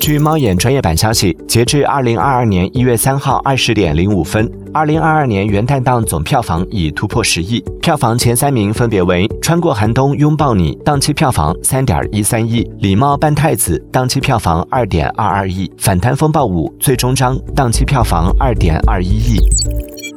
据猫眼专业版消息截至二零二二年一月三号二十点零五分二零二二年元旦档总票房已突破十亿。票房前三名分别为穿过寒冬拥抱你档期票房三点一三亿礼貌扮太子档期票房二点二二亿反贪风暴五最终章档期票房二点二一亿。